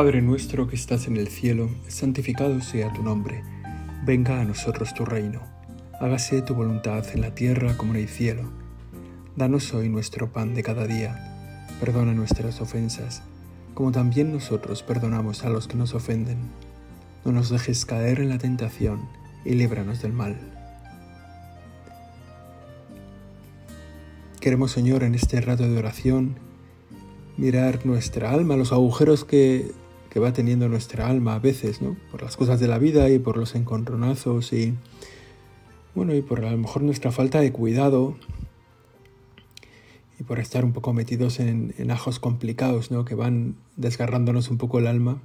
Padre nuestro que estás en el cielo, santificado sea tu nombre. Venga a nosotros tu reino. Hágase tu voluntad en la tierra como en el cielo. Danos hoy nuestro pan de cada día. Perdona nuestras ofensas, como también nosotros perdonamos a los que nos ofenden. No nos dejes caer en la tentación y líbranos del mal. Queremos, Señor, en este rato de oración, mirar nuestra alma, los agujeros que, va teniendo nuestra alma a veces, ¿no? Por las cosas de la vida y por los encontronazos y, bueno, y por a lo mejor nuestra falta de cuidado y por estar un poco metidos en, en ajos complicados, ¿no? Que van desgarrándonos un poco el alma.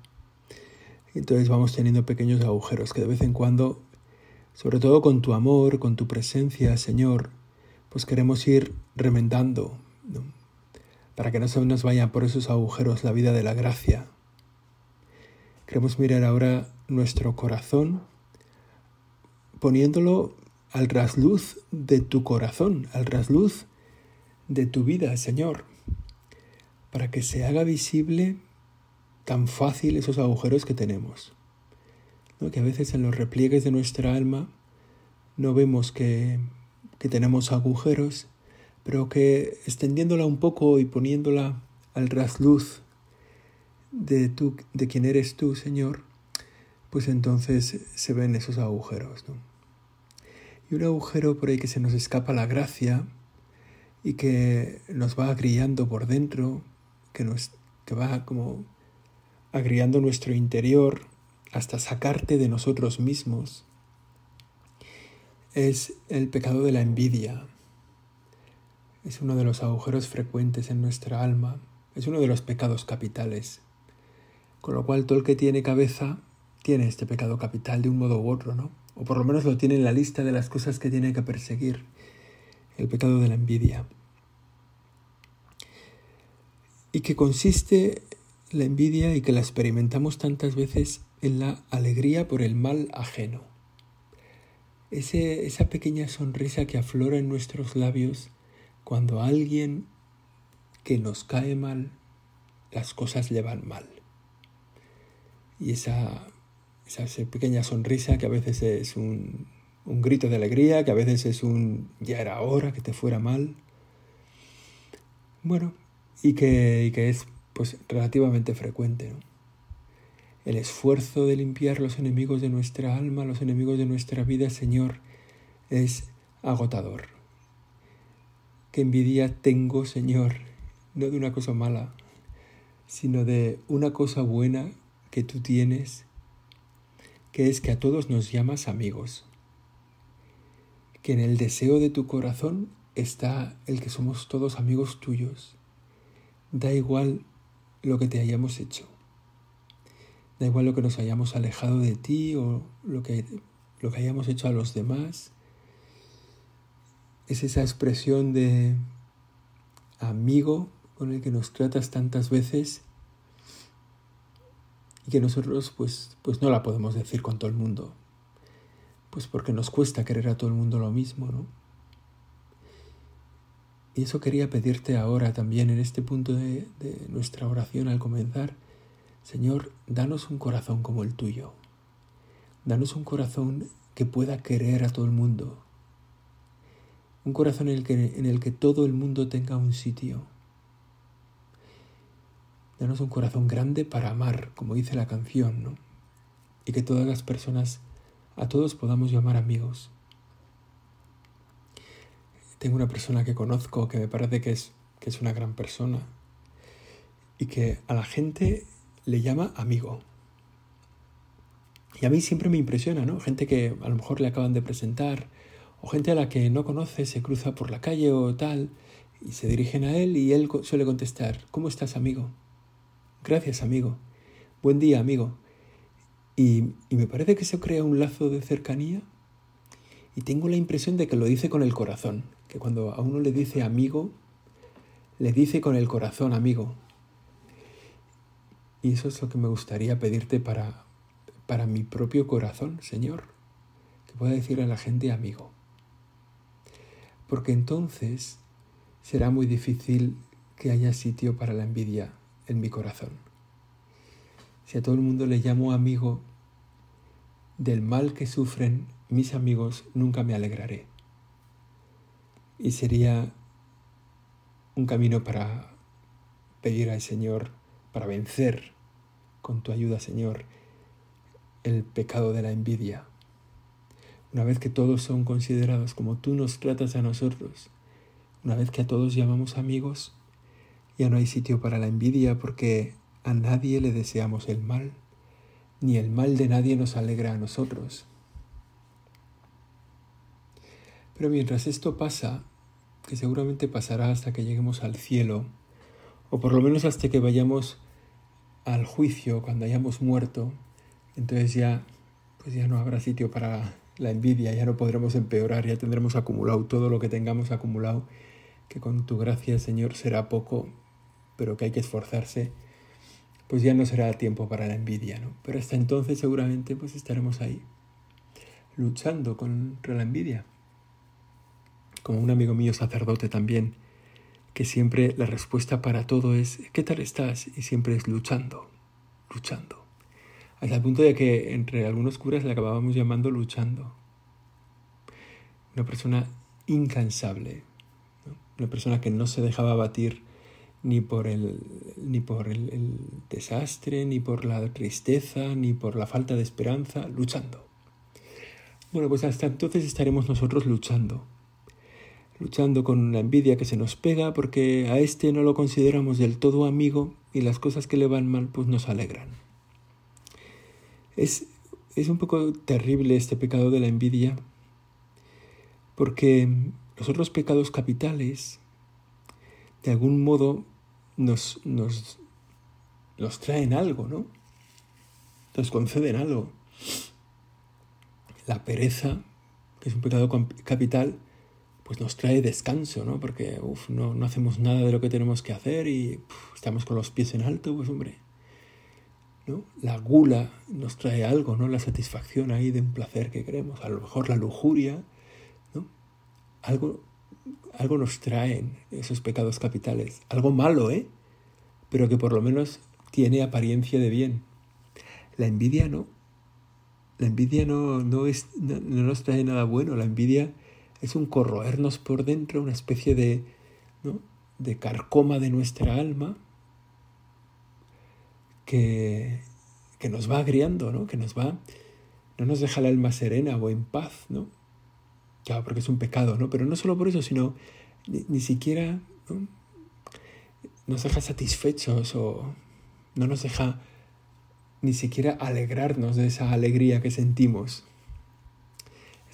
Entonces vamos teniendo pequeños agujeros que de vez en cuando, sobre todo con tu amor, con tu presencia, Señor, pues queremos ir remendando, ¿no? para que no se nos vaya por esos agujeros la vida de la gracia. Queremos mirar ahora nuestro corazón poniéndolo al rasluz de tu corazón, al rasluz de tu vida, Señor, para que se haga visible tan fácil esos agujeros que tenemos. Que a veces en los repliegues de nuestra alma no vemos que, que tenemos agujeros pero que extendiéndola un poco y poniéndola al rasluz de, tú, de quien eres tú, Señor, pues entonces se ven esos agujeros. ¿no? Y un agujero por ahí que se nos escapa la gracia y que nos va agriando por dentro, que, nos, que va como agriando nuestro interior hasta sacarte de nosotros mismos, es el pecado de la envidia es uno de los agujeros frecuentes en nuestra alma, es uno de los pecados capitales. Con lo cual todo el que tiene cabeza tiene este pecado capital de un modo u otro, ¿no? O por lo menos lo tiene en la lista de las cosas que tiene que perseguir, el pecado de la envidia. Y que consiste la envidia y que la experimentamos tantas veces en la alegría por el mal ajeno. Ese, esa pequeña sonrisa que aflora en nuestros labios cuando alguien que nos cae mal, las cosas le van mal. Y esa, esa pequeña sonrisa que a veces es un, un grito de alegría, que a veces es un ya era hora que te fuera mal. Bueno, y que, y que es pues relativamente frecuente. El esfuerzo de limpiar los enemigos de nuestra alma, los enemigos de nuestra vida, Señor, es agotador. Qué envidia tengo, Señor, no de una cosa mala, sino de una cosa buena que tú tienes, que es que a todos nos llamas amigos, que en el deseo de tu corazón está el que somos todos amigos tuyos. Da igual lo que te hayamos hecho, da igual lo que nos hayamos alejado de ti o lo que, lo que hayamos hecho a los demás, es esa expresión de amigo con el que nos tratas tantas veces y que nosotros pues, pues no la podemos decir con todo el mundo, pues porque nos cuesta querer a todo el mundo lo mismo, ¿no? Y eso quería pedirte ahora también en este punto de, de nuestra oración al comenzar. Señor, danos un corazón como el tuyo. Danos un corazón que pueda querer a todo el mundo, un corazón en el, que, en el que todo el mundo tenga un sitio. Danos un corazón grande para amar, como dice la canción, ¿no? Y que todas las personas, a todos podamos llamar amigos. Tengo una persona que conozco que me parece que es, que es una gran persona y que a la gente le llama amigo. Y a mí siempre me impresiona, ¿no? Gente que a lo mejor le acaban de presentar o gente a la que no conoce se cruza por la calle o tal y se dirigen a él y él suele contestar, ¿cómo estás amigo? Gracias amigo. Buen día amigo. Y, me parece que se crea un lazo de cercanía y tengo la impresión de que lo dice con el corazón, que cuando a uno le dice amigo, le dice con el corazón amigo. Y eso es lo que me gustaría pedirte para, para mi propio corazón, Señor, que pueda decir a la gente amigo porque entonces será muy difícil que haya sitio para la envidia en mi corazón. Si a todo el mundo le llamo amigo, del mal que sufren mis amigos nunca me alegraré. Y sería un camino para pedir al Señor, para vencer con tu ayuda, Señor, el pecado de la envidia. Una vez que todos son considerados como tú nos tratas a nosotros, una vez que a todos llamamos amigos, ya no hay sitio para la envidia porque a nadie le deseamos el mal, ni el mal de nadie nos alegra a nosotros. Pero mientras esto pasa, que seguramente pasará hasta que lleguemos al cielo, o por lo menos hasta que vayamos al juicio cuando hayamos muerto, entonces ya pues ya no habrá sitio para la envidia, ya no podremos empeorar, ya tendremos acumulado todo lo que tengamos acumulado, que con tu gracia, Señor, será poco, pero que hay que esforzarse, pues ya no será tiempo para la envidia, ¿no? Pero hasta entonces seguramente pues estaremos ahí, luchando contra la envidia. Como un amigo mío sacerdote también, que siempre la respuesta para todo es ¿qué tal estás? y siempre es luchando, luchando. Hasta el punto de que entre algunos curas le acabábamos llamando luchando. Una persona incansable, una persona que no se dejaba abatir ni por, el, ni por el desastre, ni por la tristeza, ni por la falta de esperanza, luchando. Bueno, pues hasta entonces estaremos nosotros luchando luchando con la envidia que se nos pega porque a este no lo consideramos del todo amigo y las cosas que le van mal pues nos alegran. Es, es un poco terrible este pecado de la envidia porque los otros pecados capitales de algún modo nos, nos, traen algo, ¿no? Nos conceden algo. La pereza, que es un pecado capital, pues nos trae descanso, ¿no? Porque uf, no, no, hacemos nada de lo que tenemos que hacer y estamos con los pies en alto, pues hombre. ¿no? La gula nos trae algo, ¿no? La satisfacción ahí de un placer que queremos. A lo mejor la lujuria, ¿no? Algo, algo nos traen esos pecados capitales. Algo malo, ¿eh? Pero que por lo menos tiene apariencia de bien. La envidia no. La envidia no, no, es, no nos trae nada bueno. La envidia es un corroernos por dentro, una especie de, de carcoma de nuestra alma que, que nos va agriando, ¿no? que nos va, no nos deja el alma serena o en paz, ¿no? Claro, porque es un pecado, ¿no? Pero no solo por eso, sino ni, siquiera nos deja satisfechos o no nos deja ni siquiera alegrarnos de esa alegría que sentimos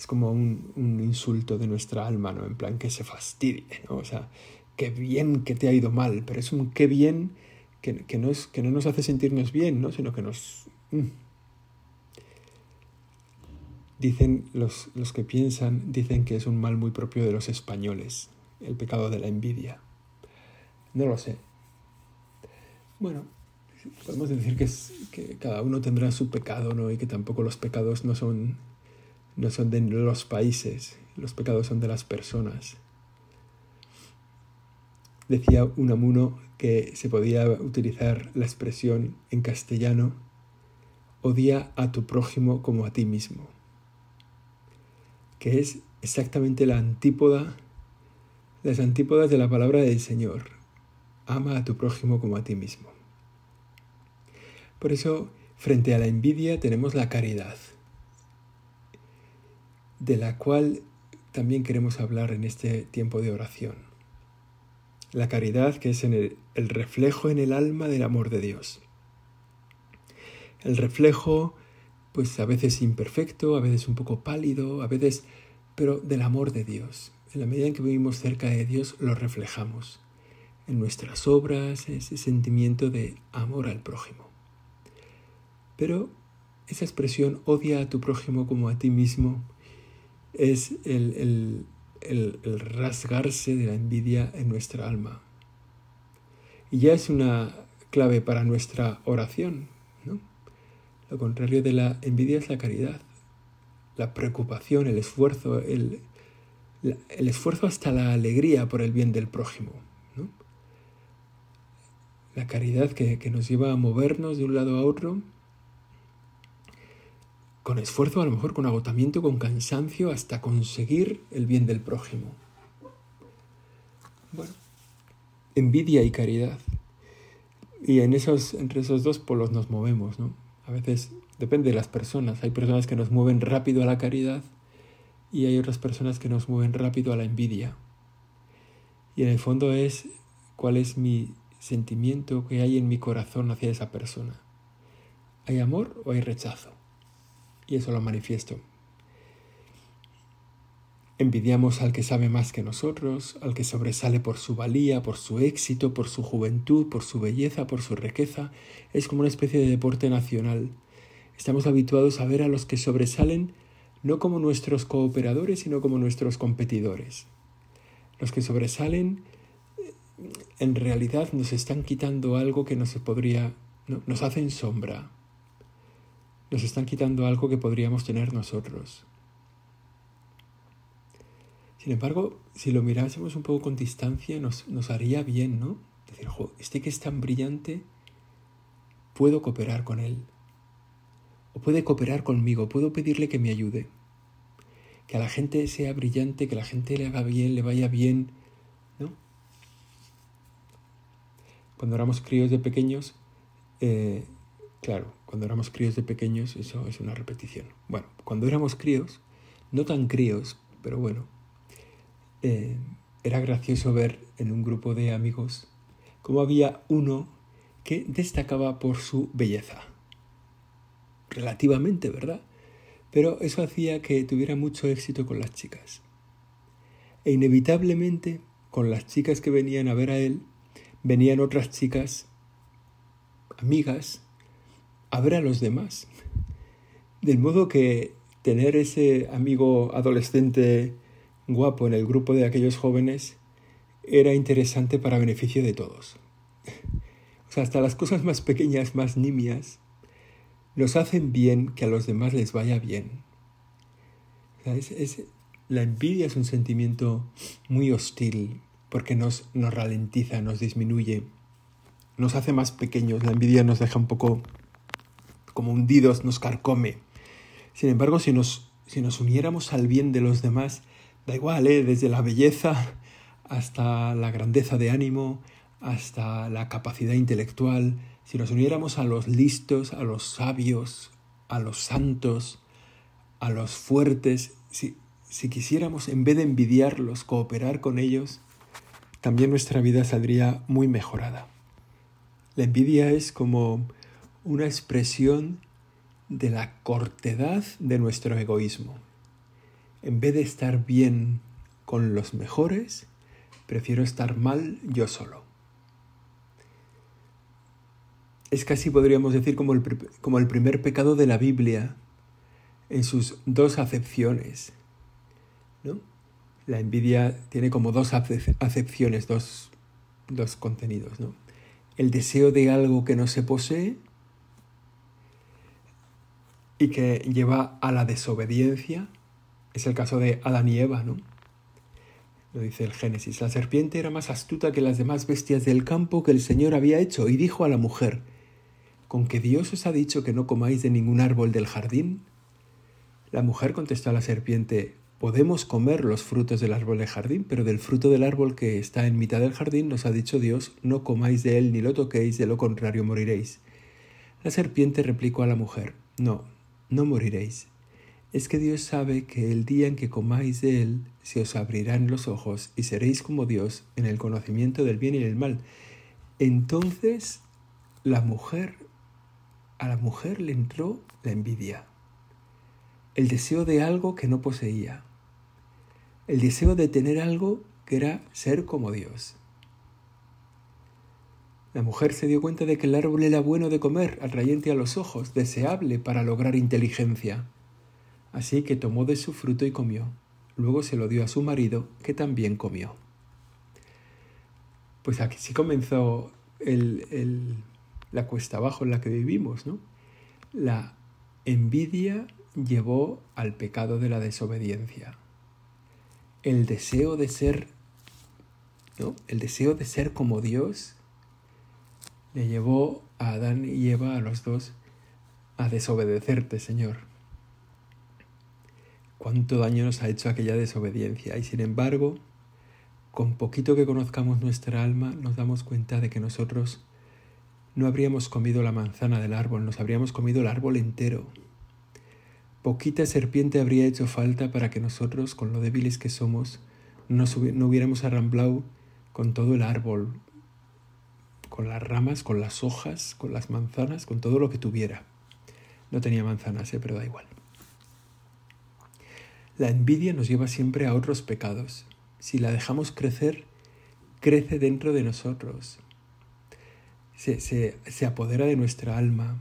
es como un, insulto de nuestra alma, ¿no? En plan que se fastidie, ¿no? O sea, qué bien que te ha ido mal, pero es un qué bien que, no, es, que no nos hace sentirnos bien, ¿no? Sino que nos... Mm. Dicen los, los que piensan, dicen que es un mal muy propio de los españoles, el pecado de la envidia. No lo sé. Bueno, podemos decir que, es, que cada uno tendrá su pecado, ¿no? Y que tampoco los pecados no son no son de los países, los pecados son de las personas. Decía Unamuno que se podía utilizar la expresión en castellano, odia a tu prójimo como a ti mismo, que es exactamente la antípoda, las antípodas de la palabra del Señor, ama a tu prójimo como a ti mismo. Por eso, frente a la envidia tenemos la caridad de la cual también queremos hablar en este tiempo de oración. La caridad que es el, el reflejo en el alma del amor de Dios. El reflejo, pues a veces imperfecto, a veces un poco pálido, a veces, pero del amor de Dios. En la medida en que vivimos cerca de Dios, lo reflejamos en nuestras obras, ese sentimiento de amor al prójimo. Pero esa expresión odia a tu prójimo como a ti mismo es el, rasgarse de la envidia en nuestra alma. Y ya es una clave para nuestra oración. Lo contrario de la envidia es la caridad, la preocupación, el esfuerzo, el, el esfuerzo hasta la alegría por el bien del prójimo. la caridad que, que nos lleva a movernos de un lado a otro con esfuerzo, a lo mejor con agotamiento, con cansancio, hasta conseguir el bien del prójimo. Bueno, envidia y caridad. Y en esos, entre esos dos polos nos movemos, ¿no? A veces depende de las personas. Hay personas que nos mueven rápido a la caridad y hay otras personas que nos mueven rápido a la envidia. Y en el fondo es cuál es mi sentimiento que hay en mi corazón hacia esa persona. ¿Hay amor o hay rechazo? Y eso lo manifiesto. Envidiamos al que sabe más que nosotros, al que sobresale por su valía, por su éxito, por su juventud, por su belleza, por su riqueza. Es como una especie de deporte nacional. Estamos habituados a ver a los que sobresalen no como nuestros cooperadores, sino como nuestros competidores. Los que sobresalen en realidad nos están quitando algo que no se podría, nos hacen sombra, nos están quitando algo que podríamos tener nosotros. Sin embargo, si lo mirásemos un poco con distancia, nos, haría bien, ¿no? Decir, este que es tan brillante, puedo cooperar con él. O puede cooperar conmigo, puedo pedirle que me ayude. Que a la gente sea brillante, que la gente le haga bien, le vaya bien, ¿no? Cuando éramos críos de pequeños, eh, claro, cuando éramos críos de pequeños, eso es una repetición. Bueno, cuando éramos críos, no tan críos, pero bueno, eh, era gracioso ver en un grupo de amigos cómo había uno que destacaba por su belleza. Relativamente, ¿verdad? Pero eso hacía que tuviera mucho éxito con las chicas. E inevitablemente, con las chicas que venían a ver a él, venían otras chicas, amigas, a ver a los demás. Del modo que tener ese amigo adolescente guapo en el grupo de aquellos jóvenes era interesante para beneficio de todos. O sea, hasta las cosas más pequeñas, más nimias, nos hacen bien que a los demás les vaya bien. la envidia es un sentimiento muy hostil porque nos, nos ralentiza, nos disminuye, nos hace más pequeños. La envidia nos deja un poco como hundidos, nos carcome. Sin embargo, si nos, si nos uniéramos al bien de los demás, Da igual, ¿eh? desde la belleza hasta la grandeza de ánimo, hasta la capacidad intelectual, si nos uniéramos a los listos, a los sabios, a los santos, a los fuertes, si, si quisiéramos, en vez de envidiarlos, cooperar con ellos, también nuestra vida saldría muy mejorada. La envidia es como una expresión de la cortedad de nuestro egoísmo. En vez de estar bien con los mejores, prefiero estar mal yo solo. Es casi, podríamos decir, como el, como el primer pecado de la Biblia en sus dos acepciones. ¿no? La envidia tiene como dos acepciones, dos, dos contenidos. ¿no? El deseo de algo que no se posee y que lleva a la desobediencia es el caso de Adán y Eva, ¿no? Lo dice el Génesis. La serpiente era más astuta que las demás bestias del campo que el Señor había hecho y dijo a la mujer, ¿con que Dios os ha dicho que no comáis de ningún árbol del jardín? La mujer contestó a la serpiente, podemos comer los frutos del árbol del jardín, pero del fruto del árbol que está en mitad del jardín nos ha dicho Dios, no comáis de él ni lo toquéis, de lo contrario moriréis. La serpiente replicó a la mujer, no, no moriréis es que Dios sabe que el día en que comáis de él se os abrirán los ojos y seréis como Dios en el conocimiento del bien y del mal. Entonces la mujer, a la mujer le entró la envidia, el deseo de algo que no poseía, el deseo de tener algo que era ser como Dios. La mujer se dio cuenta de que el árbol era bueno de comer, atrayente a los ojos, deseable para lograr inteligencia. Así que tomó de su fruto y comió. Luego se lo dio a su marido, que también comió. Pues aquí sí comenzó la cuesta abajo en la que vivimos, ¿no? La envidia llevó al pecado de la desobediencia. El deseo de ser, ¿no? El deseo de ser como Dios le llevó a Adán y Eva, a los dos, a desobedecerte, Señor. Cuánto daño nos ha hecho aquella desobediencia. Y sin embargo, con poquito que conozcamos nuestra alma, nos damos cuenta de que nosotros no habríamos comido la manzana del árbol, nos habríamos comido el árbol entero. Poquita serpiente habría hecho falta para que nosotros, con lo débiles que somos, no, hubiéramos arramblado con todo el árbol, con las ramas, con las hojas, con las manzanas, con todo lo que tuviera. No tenía manzanas, ¿eh? pero da igual. La envidia nos lleva siempre a otros pecados. Si la dejamos crecer, crece dentro de nosotros. Se, se, apodera de nuestra alma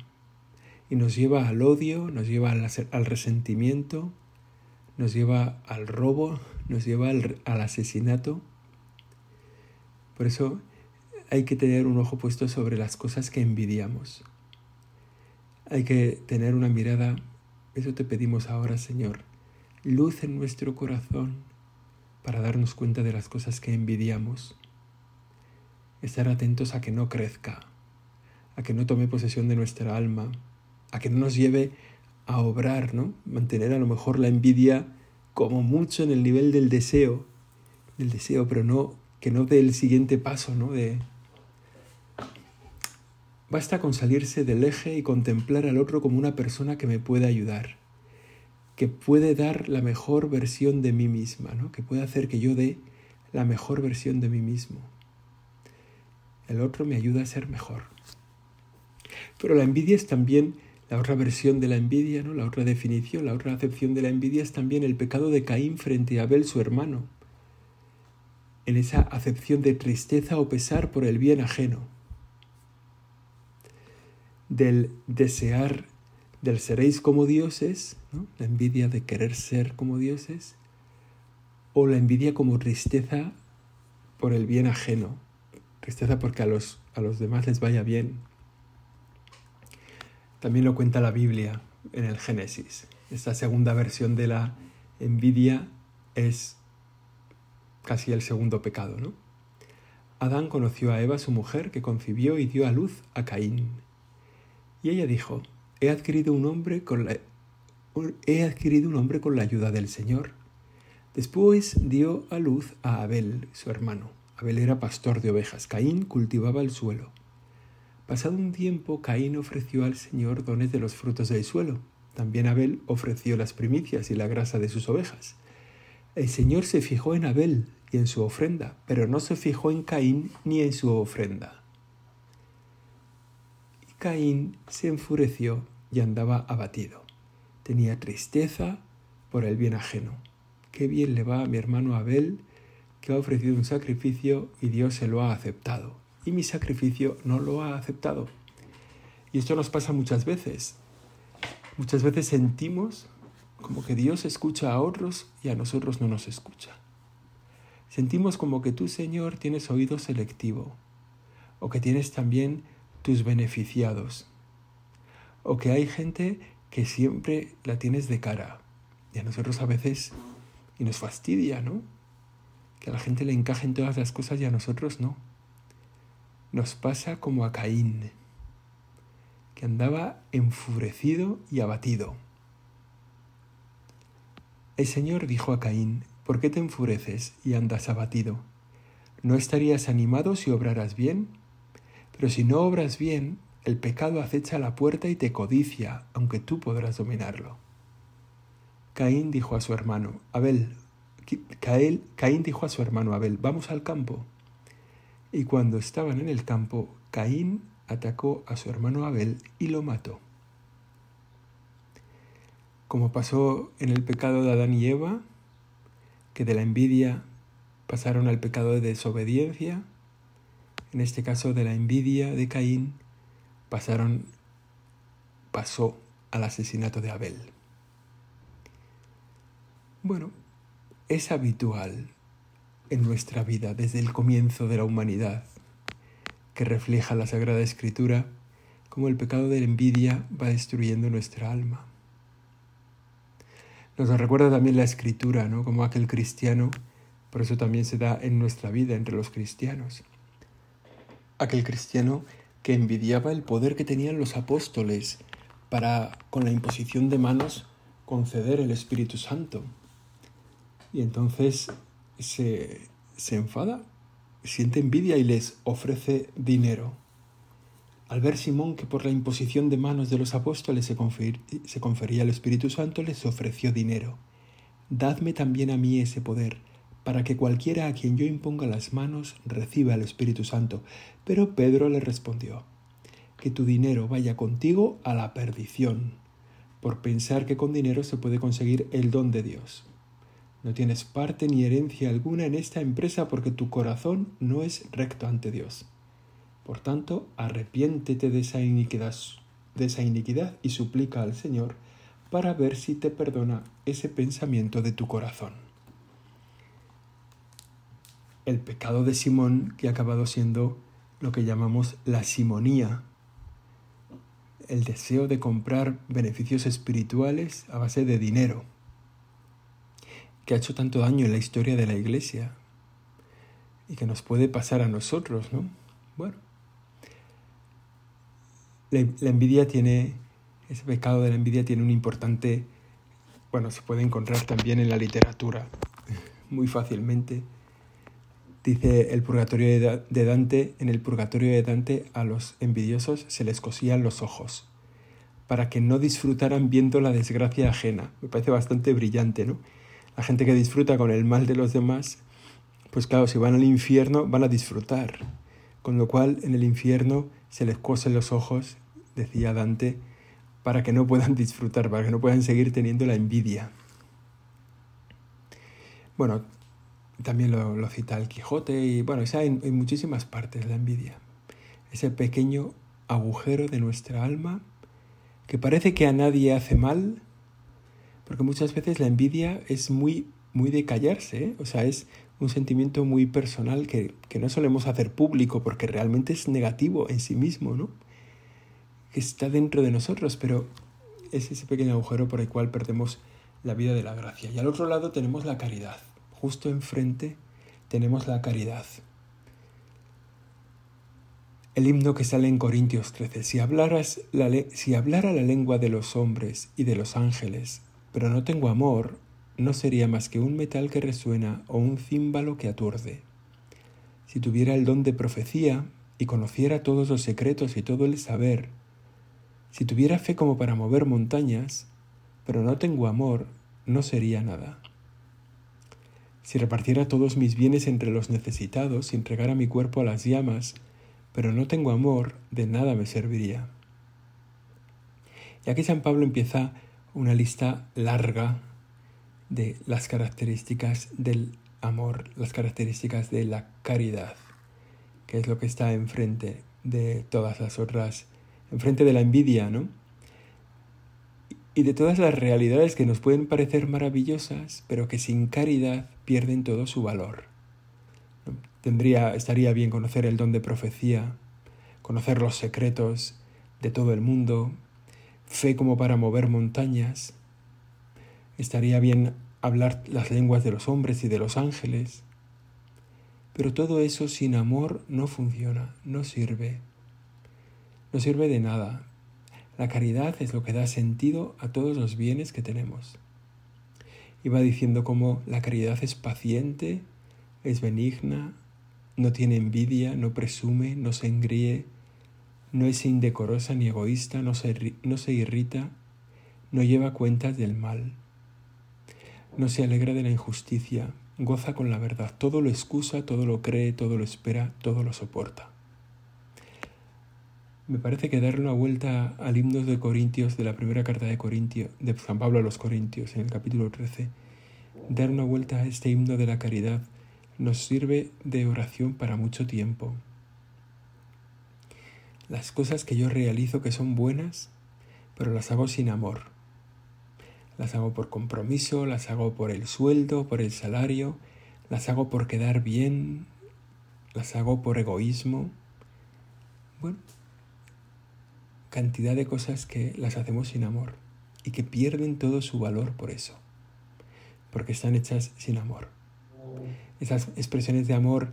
y nos lleva al odio, nos lleva al, resentimiento, nos lleva al robo, nos lleva al asesinato. Por eso hay que tener un ojo puesto sobre las cosas que envidiamos. Hay que tener una mirada, eso te pedimos ahora, Señor, luz en nuestro corazón para darnos cuenta de las cosas que envidiamos. Estar atentos a que no crezca, a que no tome posesión de nuestra alma, a que no nos lleve a obrar, ¿no? Mantener a lo mejor la envidia como mucho en el nivel del deseo, del deseo, pero no que no dé el siguiente paso, ¿no? De Basta con salirse del eje y contemplar al otro como una persona que me puede ayudar, que puede dar la mejor versión de mí misma, ¿no? que puede hacer que yo dé la mejor versión de mí mismo. El otro me ayuda a ser mejor. Pero la envidia es también la otra versión de la envidia, ¿no? La otra definición, la otra acepción de la envidia es también el pecado de Caín frente a Abel, su hermano. En esa acepción de tristeza o pesar por el bien ajeno del desear, del seréis como dioses, la envidia de querer ser como dioses, o la envidia como tristeza por el bien ajeno, tristeza porque a los, a los demás les vaya bien. También lo cuenta la Biblia en el Génesis. Esta segunda versión de la envidia es casi el segundo pecado, ¿no? Adán conoció a Eva, su mujer, que concibió y dio a luz a Caín. Y ella dijo, he adquirido un hombre con la, he adquirido un hombre con la ayuda del Señor. Después dio a luz a Abel, su hermano. Abel era pastor de ovejas. Caín cultivaba el suelo. Pasado un tiempo, Caín ofreció al Señor dones de los frutos del suelo. También Abel ofreció las primicias y la grasa de sus ovejas. El Señor se fijó en Abel y en su ofrenda, pero no se fijó en Caín ni en su ofrenda. Caín se enfureció y andaba abatido. Tenía tristeza por el bien ajeno. Qué bien le va a mi hermano Abel, que ha ofrecido un sacrificio y Dios se lo ha aceptado. Y mi sacrificio no lo ha aceptado. Y esto nos pasa muchas veces. Muchas veces sentimos como que Dios escucha a otros y a nosotros no nos escucha. Sentimos como que tú, Señor, tienes oído selectivo o que tienes también tus beneficiados. O que hay gente que siempre la tienes de cara. Y a nosotros a veces, y nos fastidia, ¿no? Que a la gente le encajen todas las cosas y a nosotros no. Nos pasa como a Caín, que andaba enfurecido y abatido. El Señor dijo a Caín, ¿por qué te enfureces y andas abatido? ¿No estarías animado si obraras bien? Pero si no obras bien, el pecado acecha la puerta y te codicia, aunque tú podrás dominarlo. Caín dijo a su hermano, Abel, Caín dijo a su hermano Abel, vamos al campo. Y cuando estaban en el campo, Caín atacó a su hermano Abel y lo mató. Como pasó en el pecado de Adán y Eva, que de la envidia pasaron al pecado de desobediencia, en este caso de la envidia de Caín, pasaron, pasó al asesinato de Abel. Bueno, es habitual en nuestra vida desde el comienzo de la humanidad, que refleja la Sagrada Escritura, como el pecado de la envidia va destruyendo nuestra alma. Nos recuerda también la Escritura, ¿no? Como aquel cristiano, por eso también se da en nuestra vida entre los cristianos aquel cristiano que envidiaba el poder que tenían los apóstoles para, con la imposición de manos, conceder el Espíritu Santo. Y entonces se, se enfada, siente envidia y les ofrece dinero. Al ver Simón que por la imposición de manos de los apóstoles se, se confería el Espíritu Santo, les ofreció dinero. Dadme también a mí ese poder, para que cualquiera a quien yo imponga las manos reciba el Espíritu Santo. Pero Pedro le respondió, que tu dinero vaya contigo a la perdición, por pensar que con dinero se puede conseguir el don de Dios. No tienes parte ni herencia alguna en esta empresa porque tu corazón no es recto ante Dios. Por tanto, arrepiéntete de esa iniquidad, de esa iniquidad y suplica al Señor para ver si te perdona ese pensamiento de tu corazón. El pecado de Simón que ha acabado siendo lo que llamamos la simonía, el deseo de comprar beneficios espirituales a base de dinero, que ha hecho tanto daño en la historia de la Iglesia y que nos puede pasar a nosotros, ¿no? Bueno, la, envidia tiene ese pecado de la envidia tiene un importante, bueno, se puede encontrar también en la literatura muy fácilmente. Dice el purgatorio de Dante, en el purgatorio de Dante a los envidiosos se les cosían los ojos para que no disfrutaran viendo la desgracia ajena. Me parece bastante brillante, ¿no? La gente que disfruta con el mal de los demás, pues claro, si van al infierno van a disfrutar. Con lo cual en el infierno se les cosen los ojos, decía Dante, para que no puedan disfrutar, para que no puedan seguir teniendo la envidia. Bueno, también lo, cita el Quijote y bueno, hay en, muchísimas partes la envidia. Ese pequeño agujero de nuestra alma que parece que a nadie hace mal, porque muchas veces la envidia es muy, muy de callarse, ¿eh? o sea, es un sentimiento muy personal que, que no solemos hacer público porque realmente es negativo en sí mismo, ¿no? que está dentro de nosotros, pero es ese pequeño agujero por el cual perdemos la vida de la gracia. Y al otro lado tenemos la caridad. Justo enfrente tenemos la caridad. El himno que sale en Corintios 13. Si, hablaras la si hablara la lengua de los hombres y de los ángeles, pero no tengo amor, no sería más que un metal que resuena o un címbalo que aturde. Si tuviera el don de profecía y conociera todos los secretos y todo el saber, si tuviera fe como para mover montañas, pero no tengo amor, no sería nada. Si repartiera todos mis bienes entre los necesitados y entregara mi cuerpo a las llamas, pero no tengo amor, de nada me serviría. Y aquí San Pablo empieza una lista larga de las características del amor, las características de la caridad, que es lo que está enfrente de todas las otras enfrente de la envidia, ¿no? Y de todas las realidades que nos pueden parecer maravillosas, pero que sin caridad pierden todo su valor. Tendría, estaría bien conocer el don de profecía, conocer los secretos de todo el mundo, fe como para mover montañas. Estaría bien hablar las lenguas de los hombres y de los ángeles. Pero todo eso sin amor no funciona, no sirve no sirve de nada. La caridad es lo que da sentido a todos los bienes que tenemos. Iba diciendo cómo la caridad es paciente, es benigna, no tiene envidia, no presume, no se engríe, no es indecorosa ni egoísta, no se, no se irrita, no lleva cuentas del mal, no se alegra de la injusticia, goza con la verdad, todo lo excusa, todo lo cree, todo lo espera, todo lo soporta. Me parece que darle una vuelta al himno de Corintios, de la primera carta de Corintios, de San Pablo a los Corintios, en el capítulo 13, dar una vuelta a este himno de la caridad nos sirve de oración para mucho tiempo. Las cosas que yo realizo que son buenas, pero las hago sin amor. Las hago por compromiso, las hago por el sueldo, por el salario, las hago por quedar bien, las hago por egoísmo. Bueno, cantidad de cosas que las hacemos sin amor y que pierden todo su valor por eso, porque están hechas sin amor. Esas expresiones de amor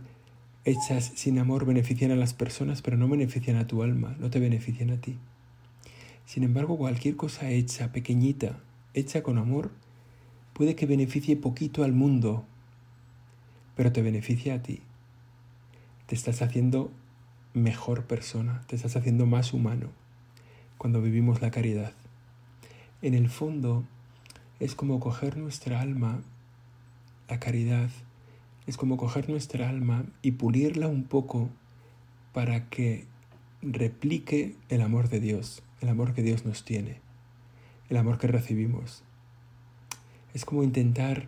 hechas sin amor benefician a las personas, pero no benefician a tu alma, no te benefician a ti. Sin embargo, cualquier cosa hecha, pequeñita, hecha con amor, puede que beneficie poquito al mundo, pero te beneficia a ti. Te estás haciendo mejor persona, te estás haciendo más humano cuando vivimos la caridad. En el fondo, es como coger nuestra alma, la caridad, es como coger nuestra alma y pulirla un poco para que replique el amor de Dios, el amor que Dios nos tiene, el amor que recibimos. Es como intentar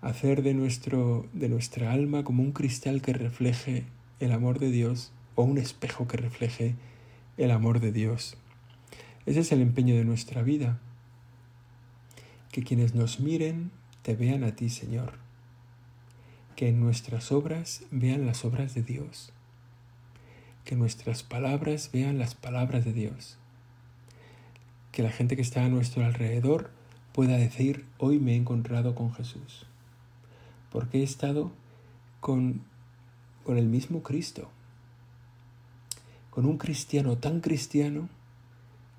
hacer de, nuestro, de nuestra alma como un cristal que refleje el amor de Dios o un espejo que refleje el amor de Dios. Ese es el empeño de nuestra vida, que quienes nos miren te vean a ti, Señor, que en nuestras obras vean las obras de Dios, que nuestras palabras vean las palabras de Dios, que la gente que está a nuestro alrededor pueda decir, hoy me he encontrado con Jesús, porque he estado con, con el mismo Cristo, con un cristiano tan cristiano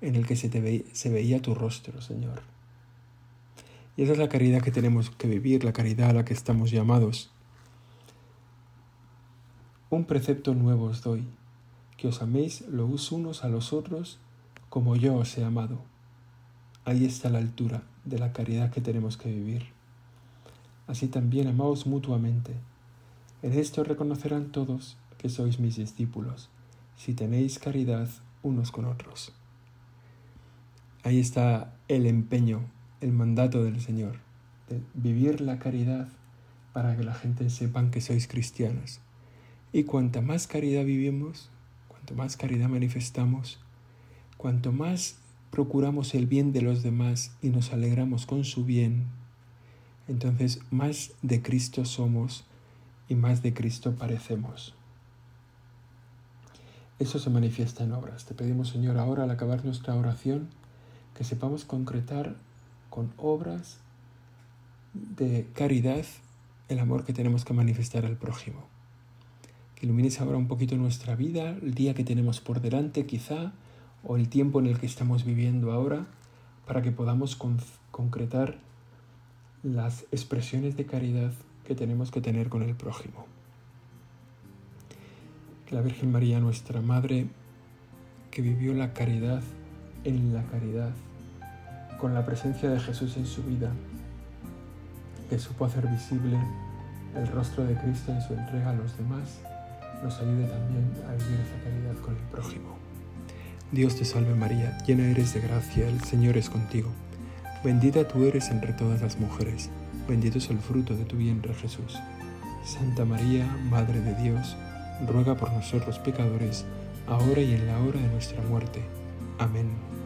en el que se, te se veía tu rostro, Señor. Y esa es la caridad que tenemos que vivir, la caridad a la que estamos llamados. Un precepto nuevo os doy, que os améis los unos a los otros como yo os he amado. Ahí está la altura de la caridad que tenemos que vivir. Así también amaos mutuamente. En esto reconocerán todos que sois mis discípulos si tenéis caridad unos con otros. Ahí está el empeño, el mandato del Señor, de vivir la caridad para que la gente sepan que sois cristianos. Y cuanta más caridad vivimos, cuanto más caridad manifestamos, cuanto más procuramos el bien de los demás y nos alegramos con su bien, entonces más de Cristo somos y más de Cristo parecemos. Eso se manifiesta en obras. Te pedimos, Señor, ahora al acabar nuestra oración, que sepamos concretar con obras de caridad el amor que tenemos que manifestar al prójimo. Que ilumines ahora un poquito nuestra vida, el día que tenemos por delante quizá, o el tiempo en el que estamos viviendo ahora, para que podamos concretar las expresiones de caridad que tenemos que tener con el prójimo que la Virgen María, nuestra Madre, que vivió la caridad en la caridad, con la presencia de Jesús en su vida, que supo hacer visible el rostro de Cristo en su entrega a los demás, nos ayude también a vivir esa caridad con el prójimo. Dios te salve María, llena eres de gracia, el Señor es contigo. Bendita tú eres entre todas las mujeres, bendito es el fruto de tu vientre Jesús. Santa María, Madre de Dios, ruega por nosotros pecadores, ahora y en la hora de nuestra muerte. Amen.